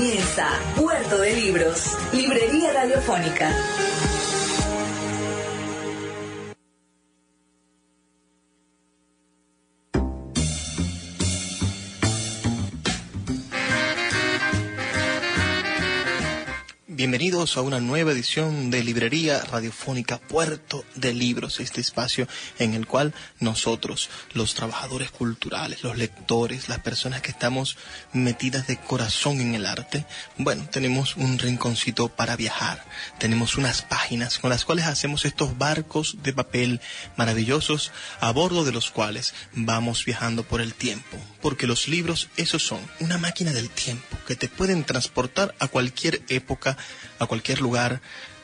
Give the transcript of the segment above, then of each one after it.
Comienza Puerto de Libros, Librería Radiofónica. Bienvenidos a una nueva edición de Librería Radiofónica Puerto de Libros, este espacio en el cual nosotros, los trabajadores culturales, los lectores, las personas que estamos metidas de corazón en el arte, bueno, tenemos un rinconcito para viajar, tenemos unas páginas con las cuales hacemos estos barcos de papel maravillosos a bordo de los cuales vamos viajando por el tiempo, porque los libros esos son una máquina del tiempo que te pueden transportar a cualquier época a cualquier lugar,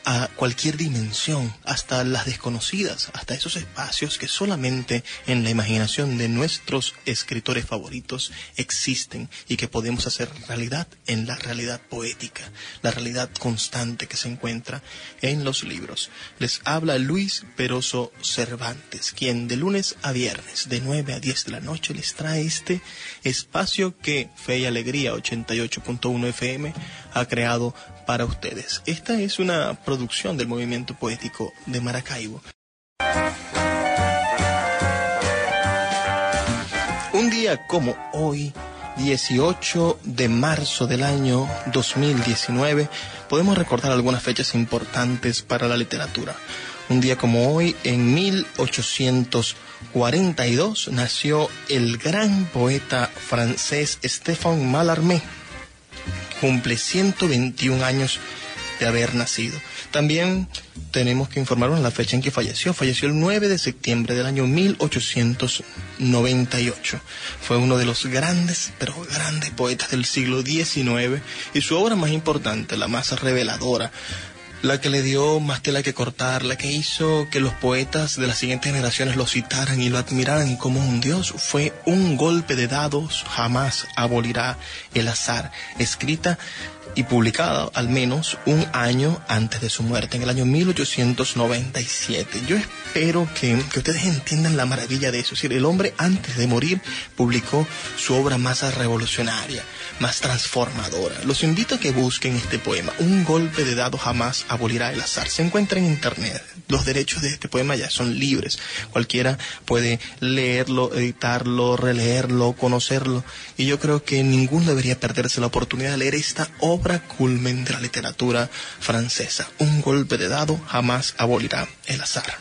a cualquier dimensión, hasta las desconocidas, hasta esos espacios que solamente en la imaginación de nuestros escritores favoritos existen y que podemos hacer realidad en la realidad poética, la realidad constante que se encuentra en los libros. Les habla Luis Peroso Cervantes, quien de lunes a viernes, de 9 a 10 de la noche, les trae este espacio que Fe y Alegría 88.1 FM ha creado para ustedes. Esta es una producción del movimiento poético de Maracaibo. Un día como hoy, 18 de marzo del año 2019, podemos recordar algunas fechas importantes para la literatura. Un día como hoy, en 1842, nació el gran poeta francés Stéphane Mallarmé cumple 121 años de haber nacido. También tenemos que informarnos la fecha en que falleció. Falleció el 9 de septiembre del año 1898. Fue uno de los grandes, pero grandes poetas del siglo XIX y su obra más importante, la más reveladora, la que le dio más tela que cortar, la que hizo que los poetas de las siguientes generaciones lo citaran y lo admiraran como un dios, fue Un golpe de dados jamás abolirá el azar, escrita y publicada al menos un año antes de su muerte, en el año 1897. Yo espero que, ustedes entiendan la maravilla de eso. Es decir, el hombre antes de morir publicó su obra más revolucionaria, más transformadora. Los invito a que busquen este poema. Un golpe de dado jamás abolirá el azar. Se encuentra en internet. Los derechos de este poema ya son libres. Cualquiera puede leerlo, editarlo, releerlo, conocerlo. Y yo creo que ninguno debería perderse la oportunidad de leer esta obra culmen de la literatura francesa. Un golpe de dado jamás abolirá el azar.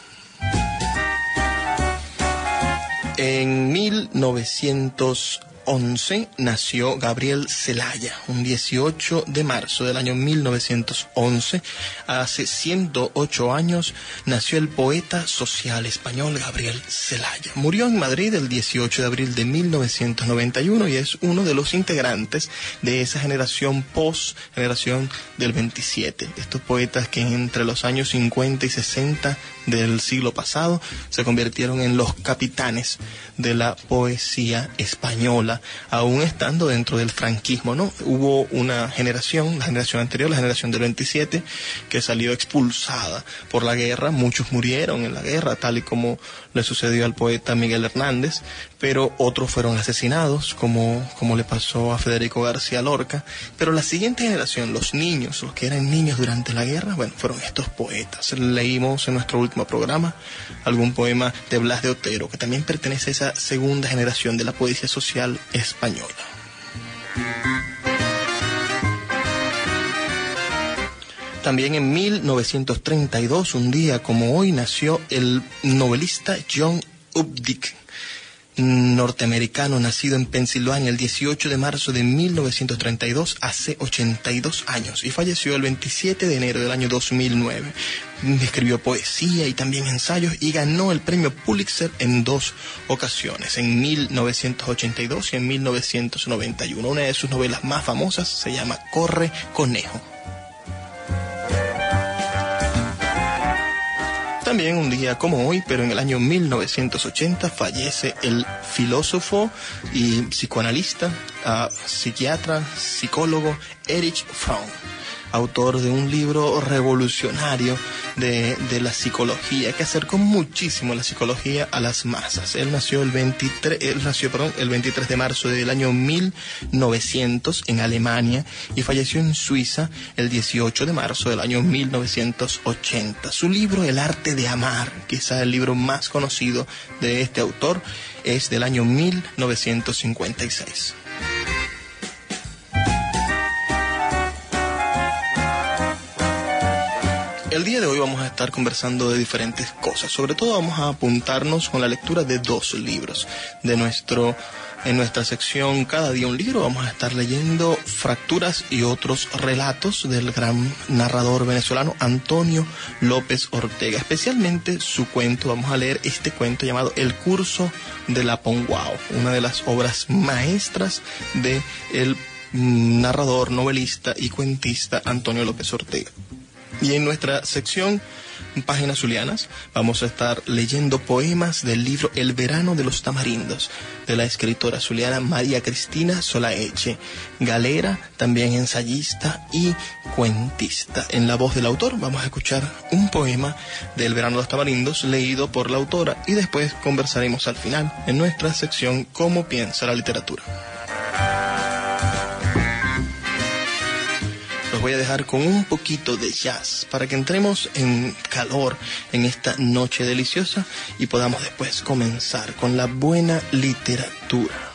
En 1900 11 nació Gabriel Celaya, un 18 de marzo del año 1911. Hace 108 años nació el poeta social español Gabriel Celaya. Murió en Madrid el 18 de abril de 1991 y es uno de los integrantes de esa generación post generación del 27. Estos poetas que entre los años 50 y 60 del siglo pasado se convirtieron en los capitanes de la poesía española, aún estando dentro del franquismo, ¿no? Hubo una generación, la generación anterior, la generación del 27, que salió expulsada por la guerra, muchos murieron en la guerra, tal y como le sucedió al poeta Miguel Hernández, pero otros fueron asesinados, como, como le pasó a Federico García Lorca, pero la siguiente generación, los niños, los que eran niños durante la guerra, bueno, fueron estos poetas. Leímos en nuestro último programa, algún poema de Blas de Otero, que también pertenece a esa segunda generación de la poesía social española. También en 1932, un día como hoy, nació el novelista John Updike norteamericano nacido en Pensilvania el 18 de marzo de 1932, hace 82 años, y falleció el 27 de enero del año 2009. Escribió poesía y también ensayos y ganó el premio Pulitzer en dos ocasiones, en 1982 y en 1991. Una de sus novelas más famosas se llama Corre Conejo. También un día como hoy, pero en el año 1980, fallece el filósofo y psicoanalista, uh, psiquiatra, psicólogo Erich Fromm autor de un libro revolucionario de, la psicología, que acercó muchísimo la psicología a las masas. Él nació el 23, él nació, perdón, el 23 de marzo del año 1900 en Alemania y falleció en Suiza el 18 de marzo del año 1980. Su libro El arte de amar, quizá el libro más conocido de este autor, es del año 1956. El día de hoy vamos a estar conversando de diferentes cosas. Sobre todo vamos a apuntarnos con la lectura de dos libros. De nuestro, en nuestra sección Cada día un libro vamos a estar leyendo Fracturas y otros relatos del gran narrador venezolano Antonio López Ortega. Especialmente su cuento. Vamos a leer este cuento llamado El curso de la Ponguao. Una de las obras maestras de el narrador, novelista y cuentista Antonio López Ortega. Y en nuestra sección Páginas Zulianas vamos a estar leyendo poemas del libro El verano de los tamarindos de la escritora zuliana María Cristina Solaeche, galera, también ensayista y cuentista. En la voz del autor vamos a escuchar un poema del verano de los tamarindos leído por la autora y después conversaremos al final en nuestra sección Cómo piensa la literatura. Voy a dejar con un poquito de jazz para que entremos en calor en esta noche deliciosa y podamos después comenzar con la buena literatura.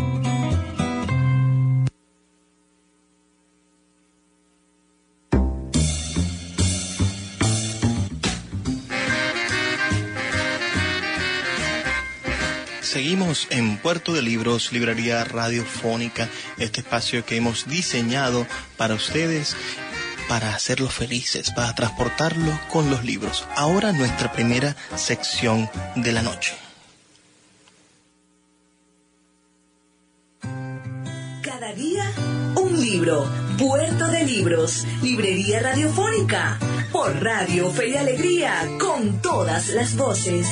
En Puerto de Libros, Librería Radiofónica, este espacio que hemos diseñado para ustedes para hacerlos felices, para transportarlos con los libros. Ahora nuestra primera sección de la noche. Cada día un libro. Puerto de Libros. Librería Radiofónica. Por Radio Fe y Alegría. Con todas las voces.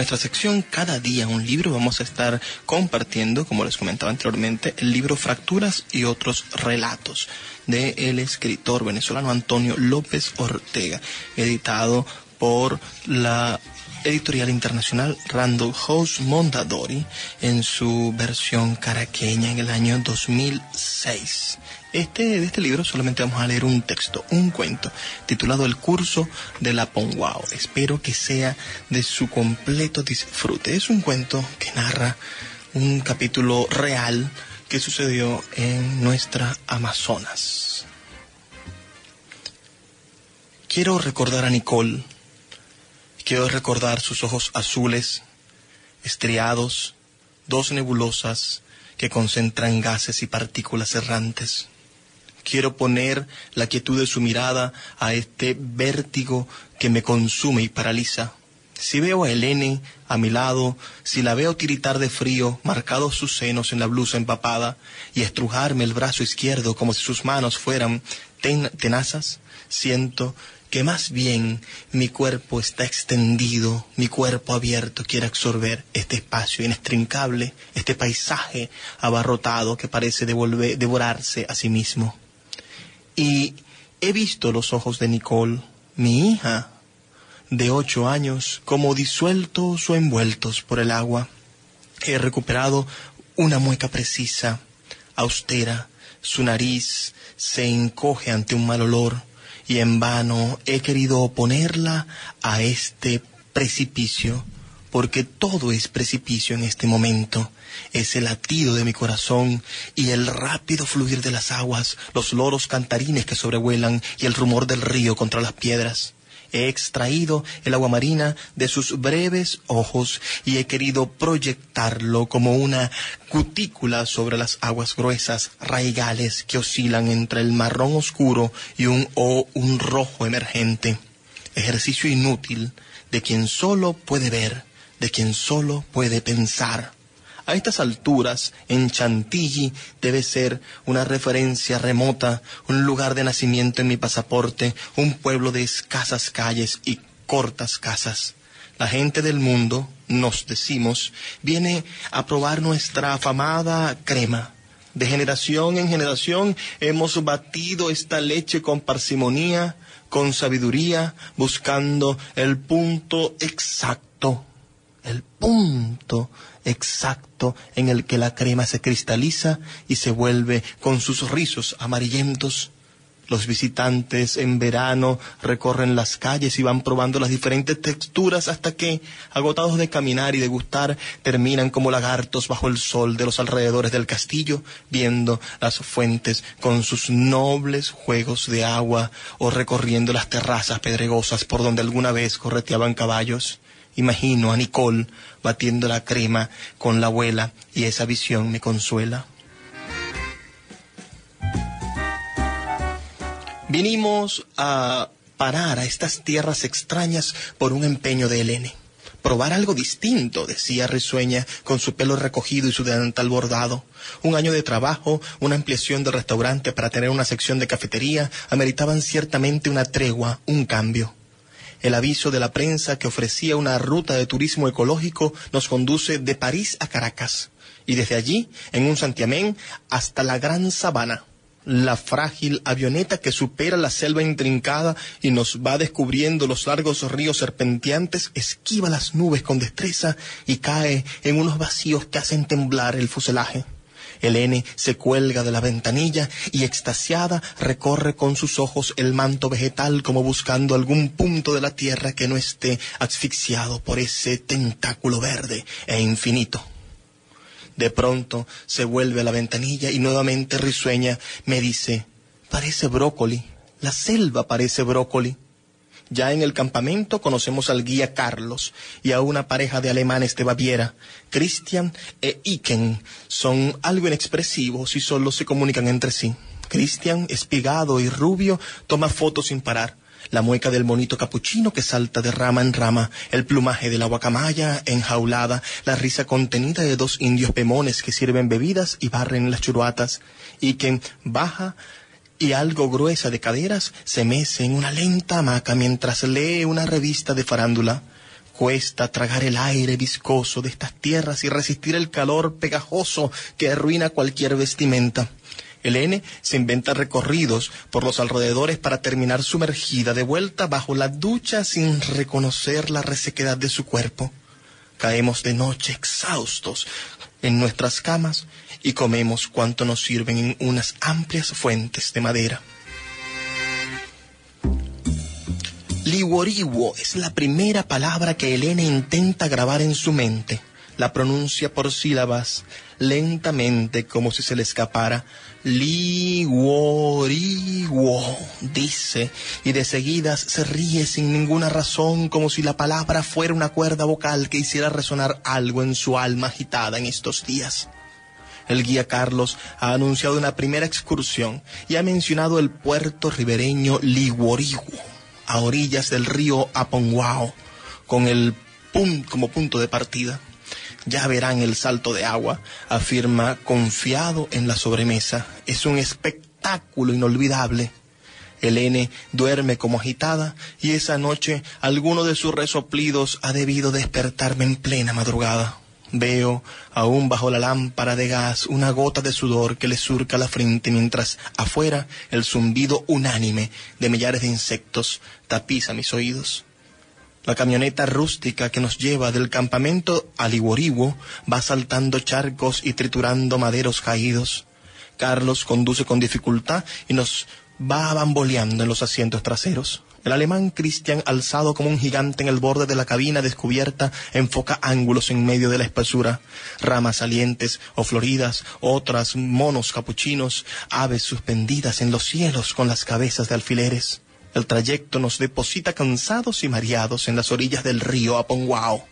Nuestra sección Cada día un libro vamos a estar compartiendo, como les comentaba anteriormente, el libro Fracturas y otros relatos del el escritor venezolano Antonio López Ortega, editado por la editorial internacional Randall House Mondadori en su versión caraqueña en el año 2006. Este, de este libro solamente vamos a leer un texto, un cuento, titulado El curso de la Ponguao. Espero que sea de su completo disfrute. Es un cuento que narra un capítulo real que sucedió en nuestra Amazonas. Quiero recordar a Nicole, quiero recordar sus ojos azules, estriados, dos nebulosas que concentran gases y partículas errantes quiero poner la quietud de su mirada a este vértigo que me consume y paraliza. Si veo a Helene a mi lado, si la veo tiritar de frío, marcados sus senos en la blusa empapada, y estrujarme el brazo izquierdo como si sus manos fueran tenazas, siento que más bien mi cuerpo está extendido, mi cuerpo abierto quiere absorber este espacio inextrincable, este paisaje abarrotado que parece devorarse a sí mismo. Y he visto los ojos de Nicole, mi hija, de ocho años, como disueltos o envueltos por el agua. He recuperado una mueca precisa, austera, su nariz se encoge ante un mal olor y en vano he querido oponerla a este precipicio porque todo es precipicio en este momento. Es el latido de mi corazón y el rápido fluir de las aguas, los loros cantarines que sobrevuelan y el rumor del río contra las piedras. He extraído el agua marina de sus breves ojos y he querido proyectarlo como una cutícula sobre las aguas gruesas, raigales que oscilan entre el marrón oscuro y un, o un rojo emergente. Ejercicio inútil de quien solo puede ver de quien solo puede pensar. A estas alturas, en Chantilly debe ser una referencia remota, un lugar de nacimiento en mi pasaporte, un pueblo de escasas calles y cortas casas. La gente del mundo, nos decimos, viene a probar nuestra afamada crema. De generación en generación hemos batido esta leche con parsimonía, con sabiduría, buscando el punto exacto el punto exacto en el que la crema se cristaliza y se vuelve con sus rizos amarillentos. Los visitantes en verano recorren las calles y van probando las diferentes texturas hasta que, agotados de caminar y de gustar, terminan como lagartos bajo el sol de los alrededores del castillo, viendo las fuentes con sus nobles juegos de agua o recorriendo las terrazas pedregosas por donde alguna vez correteaban caballos. Imagino a Nicole batiendo la crema con la abuela y esa visión me consuela. Vinimos a parar a estas tierras extrañas por un empeño de Helene. Probar algo distinto, decía risueña, con su pelo recogido y su delantal bordado. Un año de trabajo, una ampliación del restaurante para tener una sección de cafetería, ameritaban ciertamente una tregua, un cambio. El aviso de la prensa que ofrecía una ruta de turismo ecológico nos conduce de París a Caracas y desde allí, en un santiamén, hasta la Gran Sabana, la frágil avioneta que supera la selva intrincada y nos va descubriendo los largos ríos serpenteantes, esquiva las nubes con destreza y cae en unos vacíos que hacen temblar el fuselaje. Helene se cuelga de la ventanilla y extasiada recorre con sus ojos el manto vegetal como buscando algún punto de la tierra que no esté asfixiado por ese tentáculo verde e infinito. De pronto se vuelve a la ventanilla y nuevamente risueña me dice, parece brócoli, la selva parece brócoli. Ya en el campamento conocemos al guía Carlos y a una pareja de alemanes de Baviera. Christian e Iken son algo inexpresivos y solo se comunican entre sí. Christian, espigado y rubio, toma fotos sin parar. la mueca del monito capuchino que salta de rama en rama, el plumaje de la guacamaya enjaulada, la risa contenida de dos indios pemones que sirven bebidas y barren las churuatas, y que baja y algo gruesa de caderas se mece en una lenta hamaca mientras lee una revista de farándula. Cuesta tragar el aire viscoso de estas tierras y resistir el calor pegajoso que arruina cualquier vestimenta. Elene se inventa recorridos por los alrededores para terminar sumergida de vuelta bajo la ducha sin reconocer la resequedad de su cuerpo. Caemos de noche exhaustos en nuestras camas y comemos cuanto nos sirven en unas amplias fuentes de madera. Liworiwo es la primera palabra que Elena intenta grabar en su mente. La pronuncia por sílabas, lentamente, como si se le escapara. Liworiwo, dice, y de seguidas se ríe sin ninguna razón, como si la palabra fuera una cuerda vocal que hiciera resonar algo en su alma agitada en estos días. El guía Carlos ha anunciado una primera excursión y ha mencionado el puerto ribereño Liworiwo a orillas del río Aponguao, con el como punto de partida. Ya verán el salto de agua, afirma confiado en la sobremesa. Es un espectáculo inolvidable. Elene duerme como agitada y esa noche alguno de sus resoplidos ha debido despertarme en plena madrugada. Veo, aún bajo la lámpara de gas, una gota de sudor que le surca la frente mientras afuera el zumbido unánime de millares de insectos tapiza mis oídos. La camioneta rústica que nos lleva del campamento al Iguoriwo va saltando charcos y triturando maderos caídos. Carlos conduce con dificultad y nos va bamboleando en los asientos traseros. El alemán Christian, alzado como un gigante en el borde de la cabina descubierta, enfoca ángulos en medio de la espesura, ramas salientes o floridas, otras monos capuchinos, aves suspendidas en los cielos con las cabezas de alfileres. El trayecto nos deposita cansados y mareados en las orillas del río Aponguao.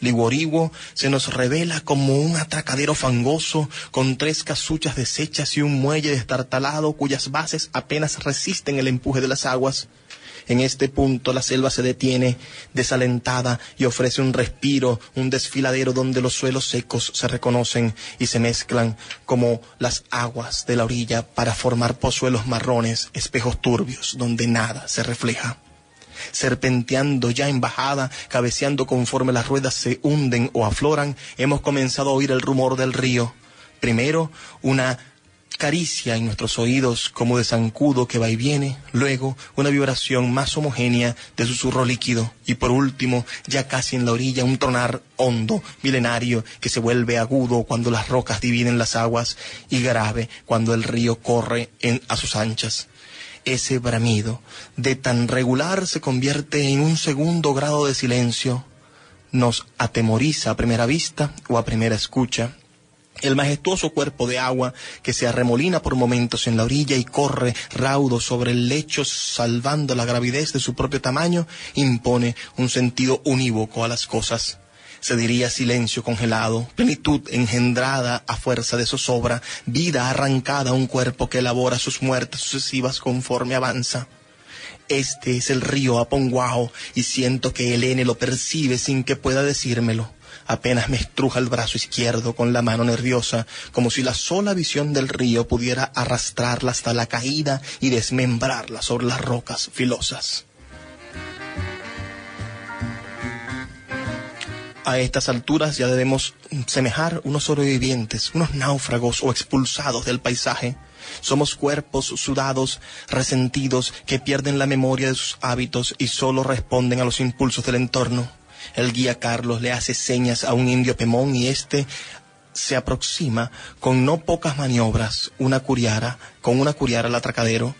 Liworiwo se nos revela como un atracadero fangoso con tres casuchas deshechas y un muelle destartalado cuyas bases apenas resisten el empuje de las aguas. En este punto la selva se detiene, desalentada, y ofrece un respiro, un desfiladero donde los suelos secos se reconocen y se mezclan como las aguas de la orilla para formar pozuelos marrones, espejos turbios, donde nada se refleja serpenteando ya en bajada, cabeceando conforme las ruedas se hunden o afloran, hemos comenzado a oír el rumor del río. Primero, una caricia en nuestros oídos como de zancudo que va y viene, luego una vibración más homogénea de susurro líquido y por último, ya casi en la orilla, un tronar hondo, milenario, que se vuelve agudo cuando las rocas dividen las aguas y grave cuando el río corre en, a sus anchas. Ese bramido, de tan regular, se convierte en un segundo grado de silencio, nos atemoriza a primera vista o a primera escucha el majestuoso cuerpo de agua que se arremolina por momentos en la orilla y corre raudo sobre el lecho salvando la gravidez de su propio tamaño, impone un sentido unívoco a las cosas. Se diría silencio congelado, plenitud engendrada a fuerza de zozobra, vida arrancada a un cuerpo que elabora sus muertes sucesivas conforme avanza. Este es el río Aponguao y siento que Elene lo percibe sin que pueda decírmelo apenas me estruja el brazo izquierdo con la mano nerviosa, como si la sola visión del río pudiera arrastrarla hasta la caída y desmembrarla sobre las rocas filosas. A estas alturas ya debemos semejar unos sobrevivientes, unos náufragos o expulsados del paisaje. Somos cuerpos sudados, resentidos, que pierden la memoria de sus hábitos y solo responden a los impulsos del entorno. El guía Carlos le hace señas a un indio pemón y éste se aproxima con no pocas maniobras, una curiara, con una curiara al atracadero,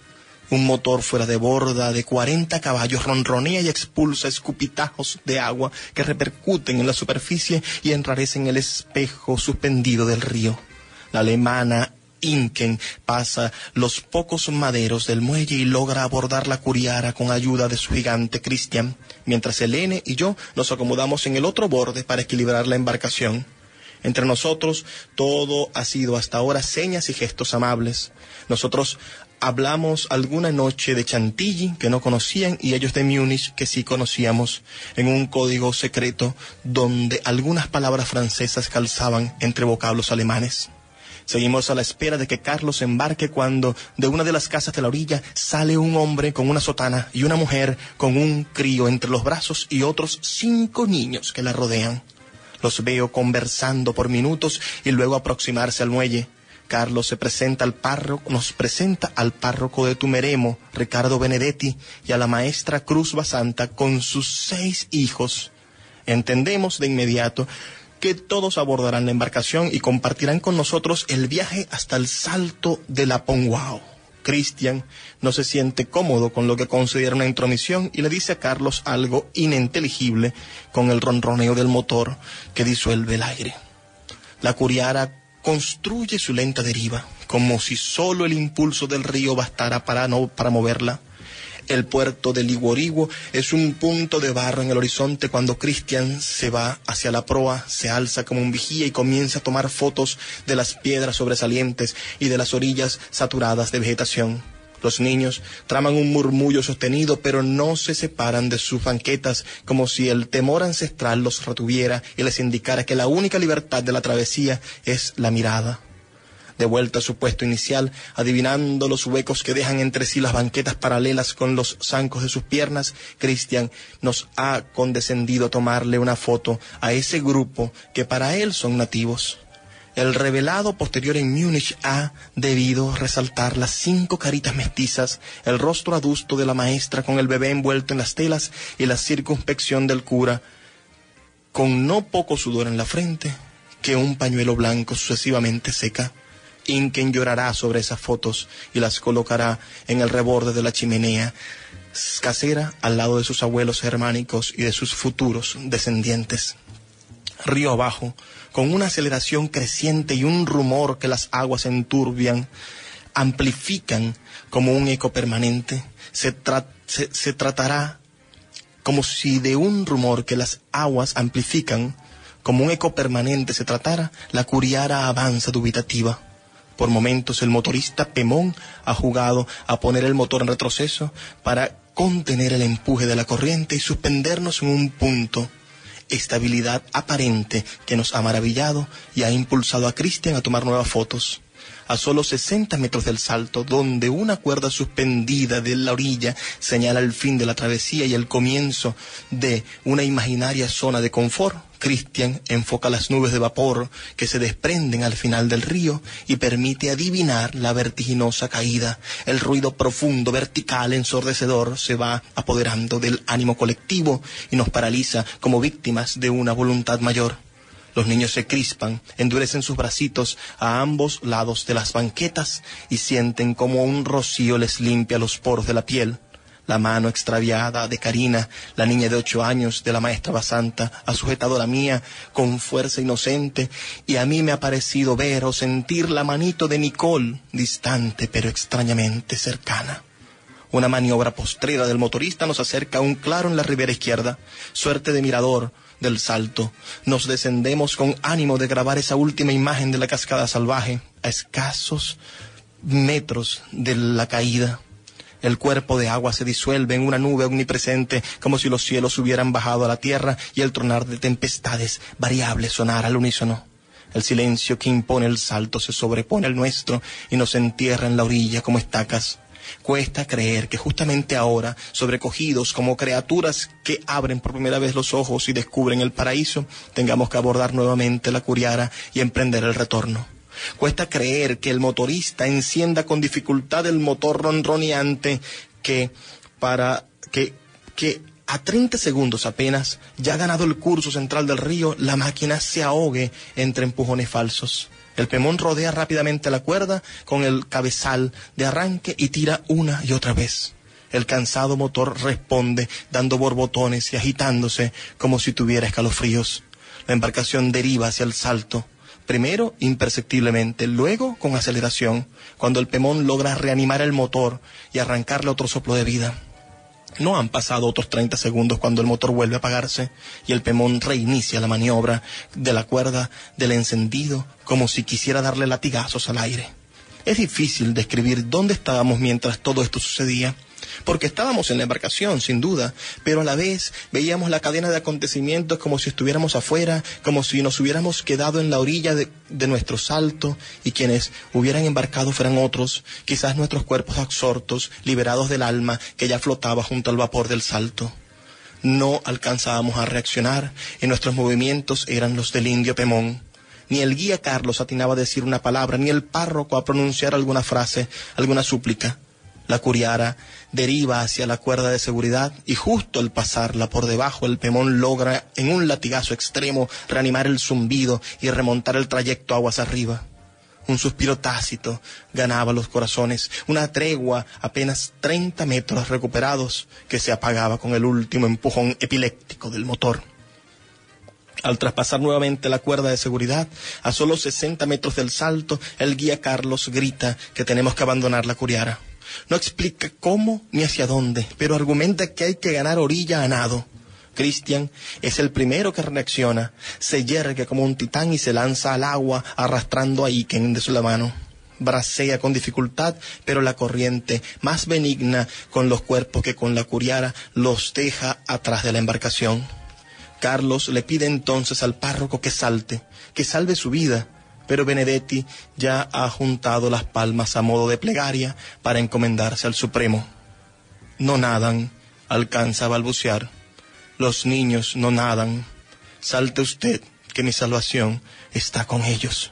un motor fuera de borda de 40 caballos ronronea y expulsa escupitajos de agua que repercuten en la superficie y enrarecen el espejo suspendido del río. La alemana Inken pasa los pocos maderos del muelle y logra abordar la curiara con ayuda de su gigante Christian, mientras Elene y yo nos acomodamos en el otro borde para equilibrar la embarcación. Entre nosotros todo ha sido hasta ahora señas y gestos amables. Nosotros hablamos alguna noche de Chantilly que no conocían y ellos de Múnich que sí conocíamos en un código secreto donde algunas palabras francesas calzaban entre vocablos alemanes. Seguimos a la espera de que Carlos embarque cuando de una de las casas de la orilla sale un hombre con una sotana y una mujer con un crío entre los brazos y otros cinco niños que la rodean. Los veo conversando por minutos y luego aproximarse al muelle. Carlos se presenta al párroco, nos presenta al párroco de Tumeremo, Ricardo Benedetti, y a la maestra Cruz Basanta con sus seis hijos. Entendemos de inmediato que todos abordarán la embarcación y compartirán con nosotros el viaje hasta el salto de la Ponguao. Cristian no se siente cómodo con lo que considera una intromisión y le dice a Carlos algo ininteligible con el ronroneo del motor que disuelve el aire. La curiara construye su lenta deriva, como si solo el impulso del río bastara para, no, para moverla. El puerto de Liguoriguo es un punto de barro en el horizonte cuando Cristian se va hacia la proa, se alza como un vigía y comienza a tomar fotos de las piedras sobresalientes y de las orillas saturadas de vegetación. Los niños traman un murmullo sostenido, pero no se separan de sus banquetas, como si el temor ancestral los retuviera y les indicara que la única libertad de la travesía es la mirada. De vuelta a su puesto inicial, adivinando los huecos que dejan entre sí las banquetas paralelas con los zancos de sus piernas, Cristian nos ha condescendido tomarle una foto a ese grupo que para él son nativos. El revelado posterior en Múnich ha debido resaltar las cinco caritas mestizas, el rostro adusto de la maestra con el bebé envuelto en las telas y la circunspección del cura, con no poco sudor en la frente, que un pañuelo blanco sucesivamente seca. Inken llorará sobre esas fotos y las colocará en el reborde de la chimenea casera al lado de sus abuelos germánicos y de sus futuros descendientes. Río abajo, con una aceleración creciente y un rumor que las aguas enturbian, amplifican como un eco permanente. Se, se, tratará como si de un rumor que las aguas amplifican, como un eco permanente se tratara, la curiara avanza dubitativa. Por momentos el motorista Pemón ha jugado a poner el motor en retroceso para contener el empuje de la corriente y suspendernos en un punto estabilidad aparente que nos ha maravillado y ha impulsado a Cristian a tomar nuevas fotos. A solo 60 metros del salto, donde una cuerda suspendida de la orilla señala el fin de la travesía y el comienzo de una imaginaria zona de confort, Christian enfoca las nubes de vapor que se desprenden al final del río y permite adivinar la vertiginosa caída. El ruido profundo, vertical, ensordecedor se va apoderando del ánimo colectivo y nos paraliza como víctimas de una voluntad mayor. Los niños se crispan, endurecen sus bracitos a ambos lados de las banquetas y sienten como un rocío les limpia los poros de la piel. La mano extraviada de Karina, la niña de ocho años de la maestra Basanta, ha sujetado la mía con fuerza inocente y a mí me ha parecido ver o sentir la manito de Nicole, distante pero extrañamente cercana. Una maniobra postrera del motorista nos acerca a un claro en la ribera izquierda, suerte de mirador, del salto. Nos descendemos con ánimo de grabar esa última imagen de la cascada salvaje a escasos metros de la caída. El cuerpo de agua se disuelve en una nube omnipresente, como si los cielos hubieran bajado a la tierra y el tronar de tempestades variables sonara al unísono. El silencio que impone el salto se sobrepone al nuestro y nos entierra en la orilla como estacas. Cuesta creer que justamente ahora, sobrecogidos como criaturas que abren por primera vez los ojos y descubren el paraíso, tengamos que abordar nuevamente la curiara y emprender el retorno. Cuesta creer que el motorista encienda con dificultad el motor ronroneante que para que, que a 30 segundos apenas, ya ganado el curso central del río, la máquina se ahogue entre empujones falsos. El pemón rodea rápidamente la cuerda con el cabezal de arranque y tira una y otra vez. El cansado motor responde, dando borbotones y agitándose como si tuviera escalofríos. La embarcación deriva hacia el salto primero imperceptiblemente, luego con aceleración, cuando el pemón logra reanimar el motor y arrancarle otro soplo de vida. No han pasado otros 30 segundos cuando el motor vuelve a apagarse y el pemón reinicia la maniobra de la cuerda del encendido como si quisiera darle latigazos al aire. Es difícil describir dónde estábamos mientras todo esto sucedía porque estábamos en la embarcación, sin duda, pero a la vez veíamos la cadena de acontecimientos como si estuviéramos afuera, como si nos hubiéramos quedado en la orilla de, nuestro salto y quienes hubieran embarcado fueran otros, quizás nuestros cuerpos absortos, liberados del alma que ya flotaba junto al vapor del salto. No alcanzábamos a reaccionar y nuestros movimientos eran los del indio Pemón. Ni el guía Carlos atinaba a decir una palabra, ni el párroco a pronunciar alguna frase, alguna súplica. La curiara deriva hacia la cuerda de seguridad y justo al pasarla por debajo el pemón logra en un latigazo extremo reanimar el zumbido y remontar el trayecto aguas arriba. Un suspiro tácito ganaba los corazones, una tregua apenas 30 metros recuperados que se apagaba con el último empujón epiléptico del motor. Al traspasar nuevamente la cuerda de seguridad, a solo 60 metros del salto, el guía Carlos grita que tenemos que abandonar la curiara. No explica cómo ni hacia dónde, pero argumenta que hay que ganar orilla a nado. Christian es el primero que reacciona, se yergue como un titán y se lanza al agua arrastrando a Iken de su la mano. Bracea con dificultad, pero la corriente, más benigna con los cuerpos que con la curiara, los deja atrás de la embarcación. Carlos le pide entonces al párroco que salte, que salve su vida, pero Benedetti ya ha juntado las palmas a modo de plegaria para encomendarse al Supremo. No nadan, alcanza a balbucear. Los niños no nadan. Salte usted, que mi salvación está con ellos.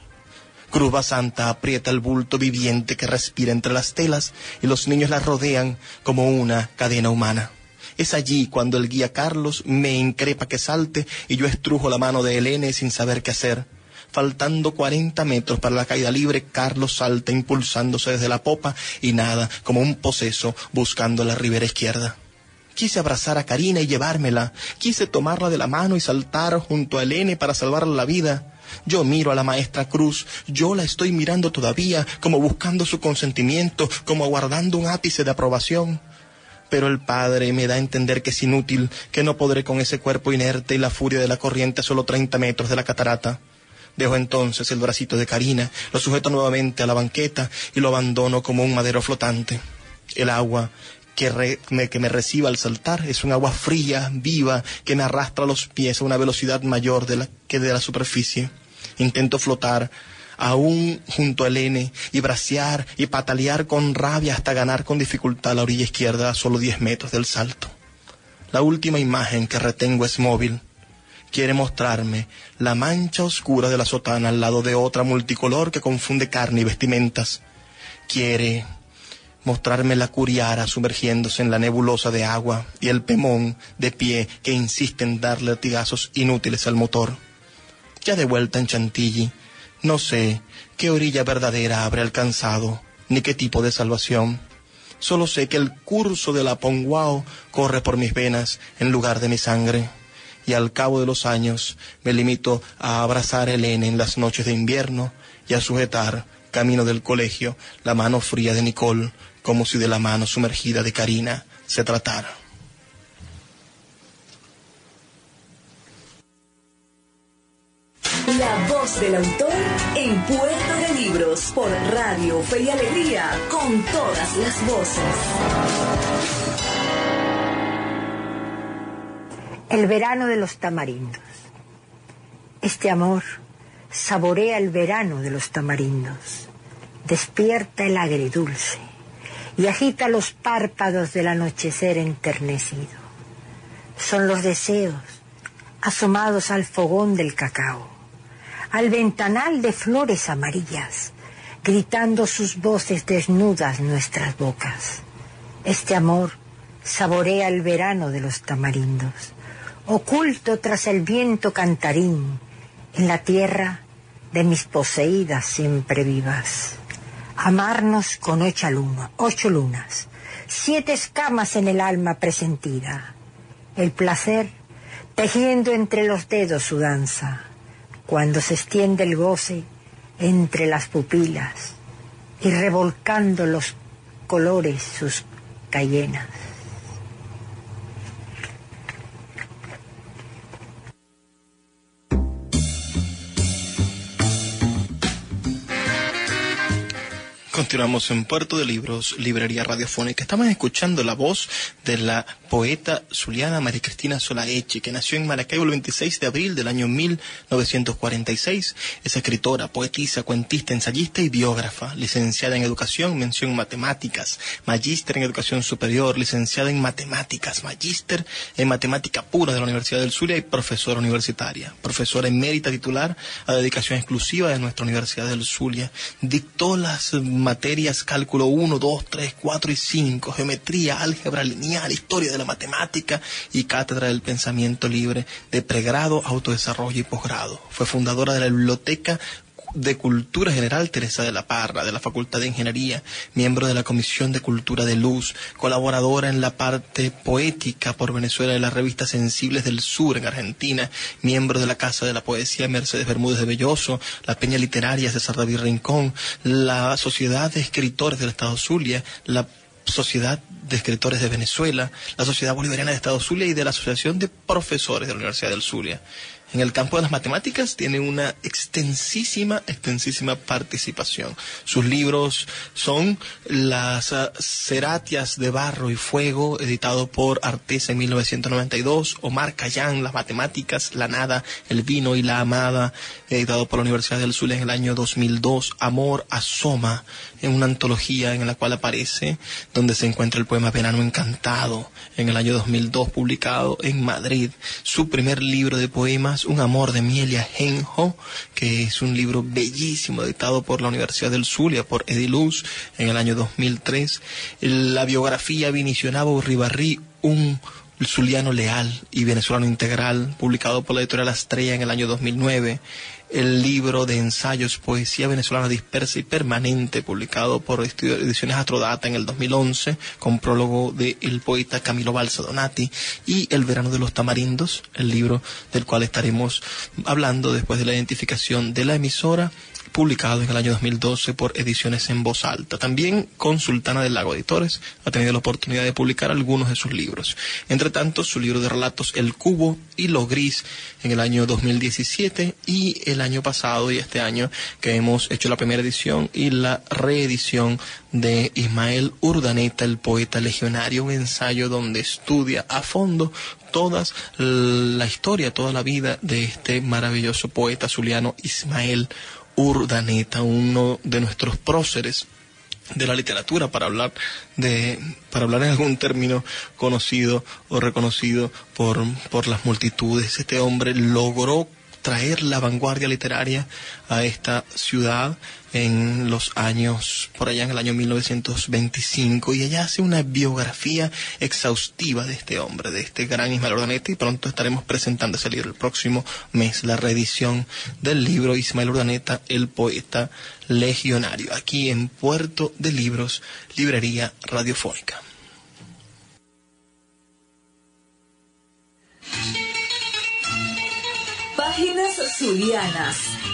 Cruz Santa aprieta el bulto viviente que respira entre las telas y los niños la rodean como una cadena humana. Es allí cuando el guía Carlos me increpa que salte y yo estrujo la mano de Helene sin saber qué hacer Faltando 40 metros para la caída libre, Carlos salta impulsándose desde la popa y nada, como un poseso, buscando la ribera izquierda. Quise abrazar a Karina y llevármela. Quise tomarla de la mano y saltar junto a Elene para salvarle la vida. Yo miro a la maestra Cruz, yo la estoy mirando todavía, como buscando su consentimiento, como aguardando un ápice de aprobación. Pero el padre me da a entender que es inútil, que no podré con ese cuerpo inerte y la furia de la corriente a solo 30 metros de la catarata. Dejo entonces el bracito de Karina, lo sujeto nuevamente a la banqueta y lo abandono como un madero flotante. El agua que, me, que me reciba al saltar es un agua fría, viva, que me arrastra los pies a una velocidad mayor de la, que de la superficie. Intento flotar aún junto al N y bracear y patalear con rabia hasta ganar con dificultad la orilla izquierda a solo diez metros del salto. La última imagen que retengo es móvil quiere mostrarme la mancha oscura de la sotana al lado de otra multicolor que confunde carne y vestimentas. Quiere mostrarme la curiara sumergiéndose en la nebulosa de agua y el pemón de pie que insiste en darle latigazos inútiles al motor. Ya de vuelta en Chantilly, no sé qué orilla verdadera habré alcanzado, ni qué tipo de salvación. Solo sé que el curso de la Ponguao corre por mis venas en lugar de mi sangre y al cabo de los años me limito a abrazar a Elena en las noches de invierno y a sujetar, camino del colegio, la mano fría de Nicole, como si de la mano sumergida de Karina se tratara. La voz del autor en Puerto de Libros por Radio Fe y Alegría con todas las voces. El verano de los tamarindos. Este amor saborea el verano de los tamarindos, despierta el agridulce y agita los párpados del anochecer enternecido. Son los deseos asomados al fogón del cacao, al ventanal de flores amarillas, gritando sus voces desnudas nuestras bocas. Este amor saborea el verano de los tamarindos oculto tras el viento cantarín, en la tierra de mis poseídas siempre vivas. Amarnos con ocho, ocho lunas, siete escamas en el alma presentida, el placer tejiendo entre los dedos su danza, cuando se extiende el goce entre las pupilas y revolcando los colores sus cayenas. Continuamos en Puerto de Libros, Librería Radiofónica. Estamos escuchando la voz de la poeta zuliana María Cristina Solaeche, que nació en Maracaibo el 26 de abril del año 1946. Es escritora, poetisa, cuentista, ensayista y biógrafa, licenciada en Educación, mención en Matemáticas, magíster en Educación Superior, licenciada en Matemáticas, magíster en Matemática Pura de la Universidad del Zulia y profesora universitaria. Profesora emérita titular a dedicación exclusiva de nuestra Universidad del Zulia. Dictó las materias cálculo 1, 2, 3, 4 y 5, geometría, álgebra lineal, historia de la matemática y cátedra del pensamiento libre de pregrado, autodesarrollo y posgrado. Fue fundadora de la biblioteca de Cultura General Teresa de la Parra, de la Facultad de Ingeniería, miembro de la Comisión de Cultura de Luz, colaboradora en la parte poética por Venezuela de la revista Sensibles del Sur en Argentina, miembro de la Casa de la Poesía Mercedes Bermúdez de Belloso, la Peña Literaria César David Rincón, la Sociedad de Escritores del Estado Zulia, la Sociedad de Escritores de Venezuela, la Sociedad Bolivariana de Estado Zulia y de la Asociación de Profesores de la Universidad del Zulia en el campo de las matemáticas tiene una extensísima, extensísima participación. Sus libros son Las Ceratias de Barro y Fuego, editado por Artesa en 1992, Omar Cayán, Las Matemáticas, La Nada, El Vino y la Amada, editado por la Universidad del Sur en el año 2002, Amor Asoma, en una antología en la cual aparece, donde se encuentra el poema Verano Encantado, en el año 2002, publicado en Madrid. Su primer libro de poemas, Un amor de Mielia Genjo, que es un libro bellísimo, editado por la Universidad del Zulia, por Ediluz, en el año 2003. La biografía Vinicionabo Urribarri, un Zuliano Leal y Venezolano Integral, publicado por la editorial Estrella en el año 2009 el libro de ensayos Poesía Venezolana Dispersa y Permanente, publicado por Ediciones Astrodata en el 2011, con prólogo del poeta Camilo Balsa Donati, y El Verano de los Tamarindos, el libro del cual estaremos hablando después de la identificación de la emisora publicado en el año 2012 por Ediciones en Voz Alta. También con Sultana del Lago Editores ha tenido la oportunidad de publicar algunos de sus libros. Entre tanto, su libro de relatos El Cubo y Lo Gris en el año 2017 y el año pasado y este año que hemos hecho la primera edición y la reedición de Ismael Urdaneta, el poeta legionario, un ensayo donde estudia a fondo toda la historia, toda la vida de este maravilloso poeta zuliano Ismael Urdaneta, uno de nuestros próceres de la literatura para hablar de para hablar en algún término conocido o reconocido por, por las multitudes. Este hombre logró traer la vanguardia literaria a esta ciudad en los años, por allá en el año 1925, y ella hace una biografía exhaustiva de este hombre, de este gran Ismael Urdaneta, y pronto estaremos presentando ese libro el próximo mes, la reedición del libro Ismael Urdaneta, el poeta legionario, aquí en Puerto de Libros, Librería Radiofónica. Páginas Zulianas,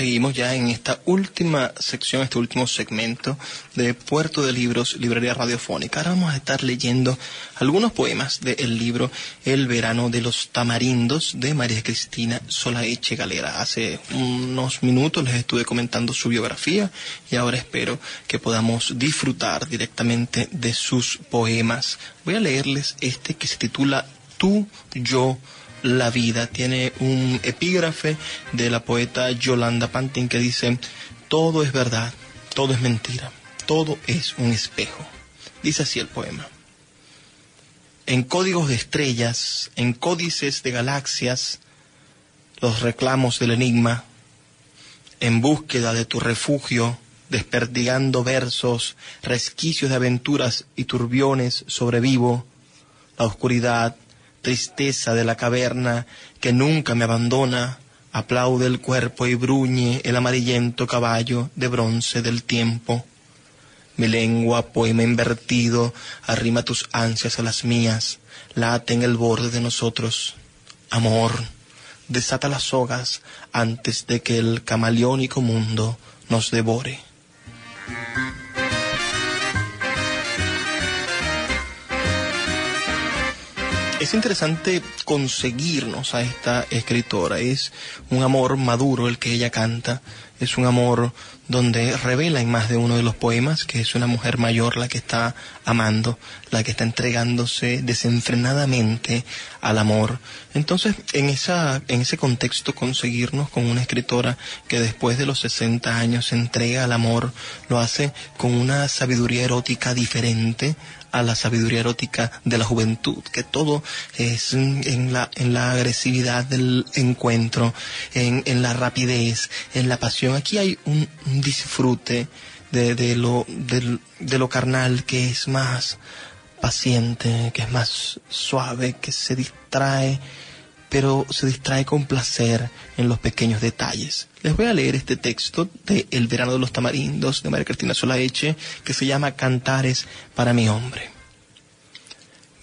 Seguimos ya en esta última sección, este último segmento de Puerto de Libros, Librería Radiofónica. Ahora vamos a estar leyendo algunos poemas del libro El verano de los tamarindos de María Cristina Solaeche Galera. Hace unos minutos les estuve comentando su biografía y ahora espero que podamos disfrutar directamente de sus poemas. Voy a leerles este que se titula Tú, yo, la vida. Tiene un epígrafe de la poeta Yolanda Pantin que dice, todo es verdad, todo es mentira, todo es un espejo. Dice así el poema. En códigos de estrellas, en códices de galaxias, los reclamos del enigma, en búsqueda de tu refugio, desperdigando versos, resquicios de aventuras y turbiones sobrevivo, la oscuridad, tristeza de la caverna que nunca me abandona, aplaude el cuerpo y bruñe el amarillento caballo de bronce del tiempo. Mi lengua, poema invertido, arrima tus ansias a las mías, late en el borde de nosotros. Amor, desata las sogas antes de que el camaleónico mundo nos devore. Es interesante conseguirnos a esta escritora. Es un amor maduro el que ella canta. Es un amor donde revela en más de uno de los poemas que es una mujer mayor la que está amando, la que está entregándose desenfrenadamente al amor. Entonces, en, esa, en ese contexto, conseguirnos con una escritora que después de los 60 años se entrega al amor, lo hace con una sabiduría erótica diferente a la sabiduría erótica de la juventud, que todo es en la, en la agresividad del encuentro, en, en la rapidez, en la pasión. Aquí hay un, disfrute de, de, lo, de, de lo carnal que es más paciente, que es más suave, que se distrae, pero se distrae con placer en los pequeños detalles. Les voy a leer este texto de El verano de los tamarindos de María Cristina Solaeche que se llama Cantares para mi hombre.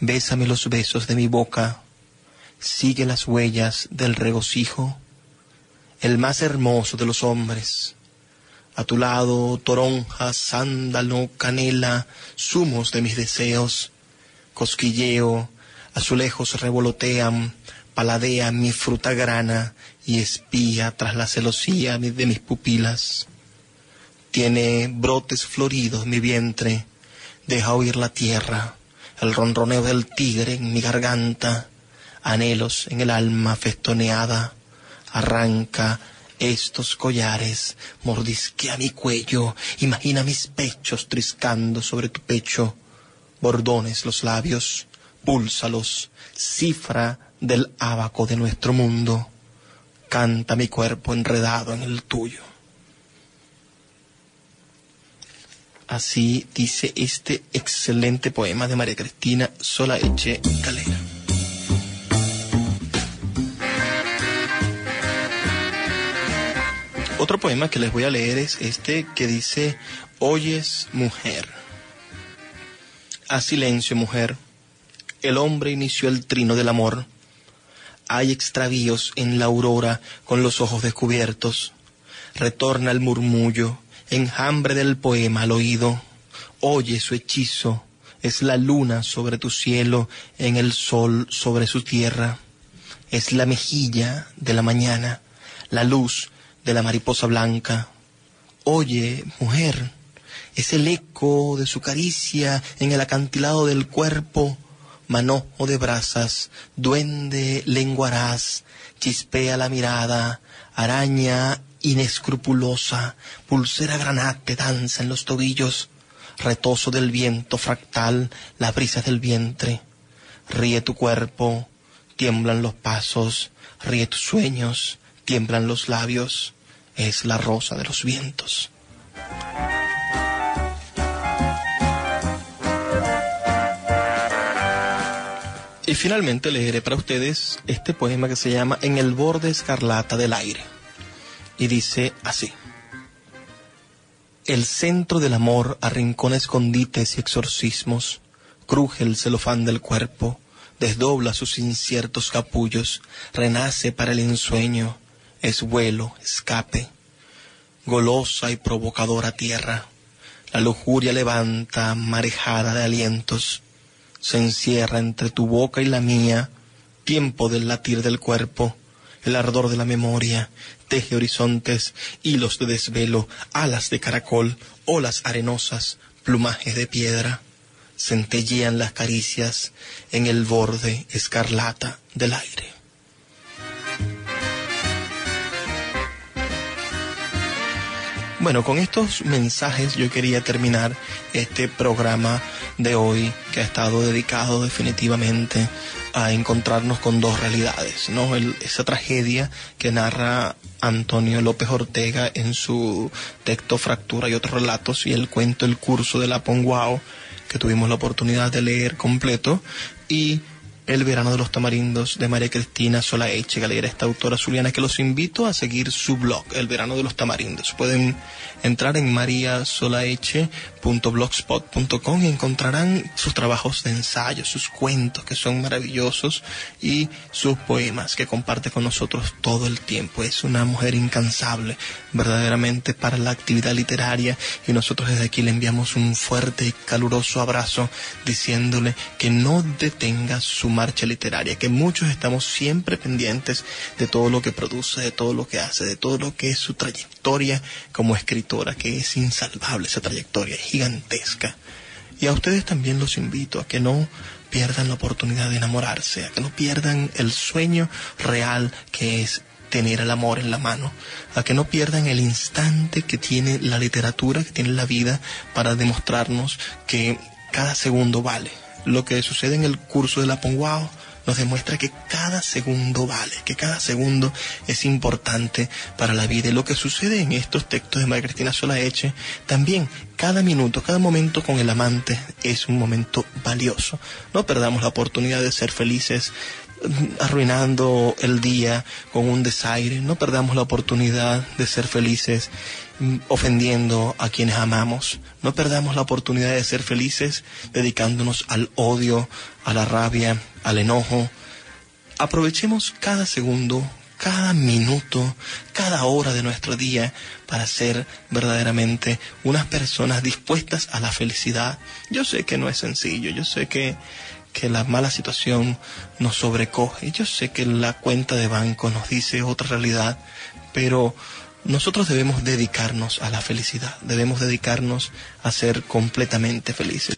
Bésame los besos de mi boca, sigue las huellas del regocijo, el más hermoso de los hombres. A tu lado, toronja, sándalo, canela, zumos de mis deseos, cosquilleo, azulejos revolotean, paladean mi fruta grana, y espía tras la celosía de mis pupilas. Tiene brotes floridos mi vientre, deja oír la tierra, el ronroneo del tigre en mi garganta, anhelos en el alma festoneada, arranca estos collares, mordisquea mi cuello, imagina mis pechos triscando sobre tu pecho, bordones los labios, púlsalos, cifra del abaco de nuestro mundo canta mi cuerpo enredado en el tuyo. Así dice este excelente poema de María Cristina Solaeche Calera. Otro poema que les voy a leer es este que dice, Oyes mujer. A silencio mujer, el hombre inició el trino del amor hay extravíos en la aurora con los ojos descubiertos. Retorna el murmullo, enjambre del poema al oído. Oye su hechizo, es la luna sobre tu cielo, en el sol sobre su tierra. Es la mejilla de la mañana, la luz de la mariposa blanca. Oye, mujer, es el eco de su caricia en el acantilado del cuerpo, manojo de brasas, duende lenguaraz, chispea la mirada, araña inescrupulosa, pulsera granate danza en los tobillos, retoso del viento fractal, la brisa del vientre. Ríe tu cuerpo, tiemblan los pasos, ríe tus sueños, tiemblan los labios, es la rosa de los vientos. Y finalmente leeré para ustedes este poema que se llama En el borde escarlata del aire. Y dice así. El centro del amor arrincona escondites y exorcismos, cruje el celofán del cuerpo, desdobla sus inciertos capullos, renace para el ensueño, es vuelo, escape. Golosa y provocadora tierra, la lujuria levanta marejada de alientos, se encierra entre tu boca y la mía, tiempo del latir del cuerpo, el ardor de la memoria, teje horizontes, hilos de desvelo, alas de caracol, olas arenosas, plumajes de piedra, centellean las caricias en el borde escarlata del aire. Bueno, con estos mensajes yo quería terminar este programa de hoy que ha estado dedicado definitivamente a encontrarnos con dos realidades, ¿no? esa tragedia que narra Antonio López Ortega en su texto Fractura y otros relatos y el cuento El curso de la Ponguao que tuvimos la oportunidad de leer completo y el verano de los tamarindos de María Cristina Solaeche, galera esta autora zuliana, que los invito a seguir su blog, El verano de los tamarindos. Pueden entrar en mariasolaeche.blogspot.com y encontrarán sus trabajos de ensayo, sus cuentos que son maravillosos y sus poemas que comparte con nosotros todo el tiempo. Es una mujer incansable, verdaderamente para la actividad literaria y nosotros desde aquí le enviamos un fuerte y caluroso abrazo diciéndole que no detenga su marcha literaria, que muchos estamos siempre pendientes de todo lo que produce, de todo lo que hace, de todo lo que es su trayectoria como escritora, que es insalvable esa trayectoria, es gigantesca. Y a ustedes también los invito a que no pierdan la oportunidad de enamorarse, a que no pierdan el sueño real que es tener el amor en la mano, a que no pierdan el instante que tiene la literatura, que tiene la vida, para demostrarnos que cada segundo vale. Lo que sucede en el curso de la Ponguao nos demuestra que cada segundo vale, que cada segundo es importante para la vida. Y lo que sucede en estos textos de María Cristina Solaeche, también cada minuto, cada momento con el amante es un momento valioso. No perdamos la oportunidad de ser felices arruinando el día con un desaire. No perdamos la oportunidad de ser felices mm, ofendiendo a quienes amamos. No perdamos la oportunidad de ser felices dedicándonos al odio, a la rabia, al enojo. Aprovechemos cada segundo, cada minuto, cada hora de nuestro día para ser verdaderamente unas personas dispuestas a la felicidad. Yo sé que no es sencillo, yo sé que que la mala situación nos sobrecoge. Yo sé que la cuenta de banco nos dice otra realidad, pero nosotros debemos dedicarnos a la felicidad, debemos dedicarnos a ser completamente felices.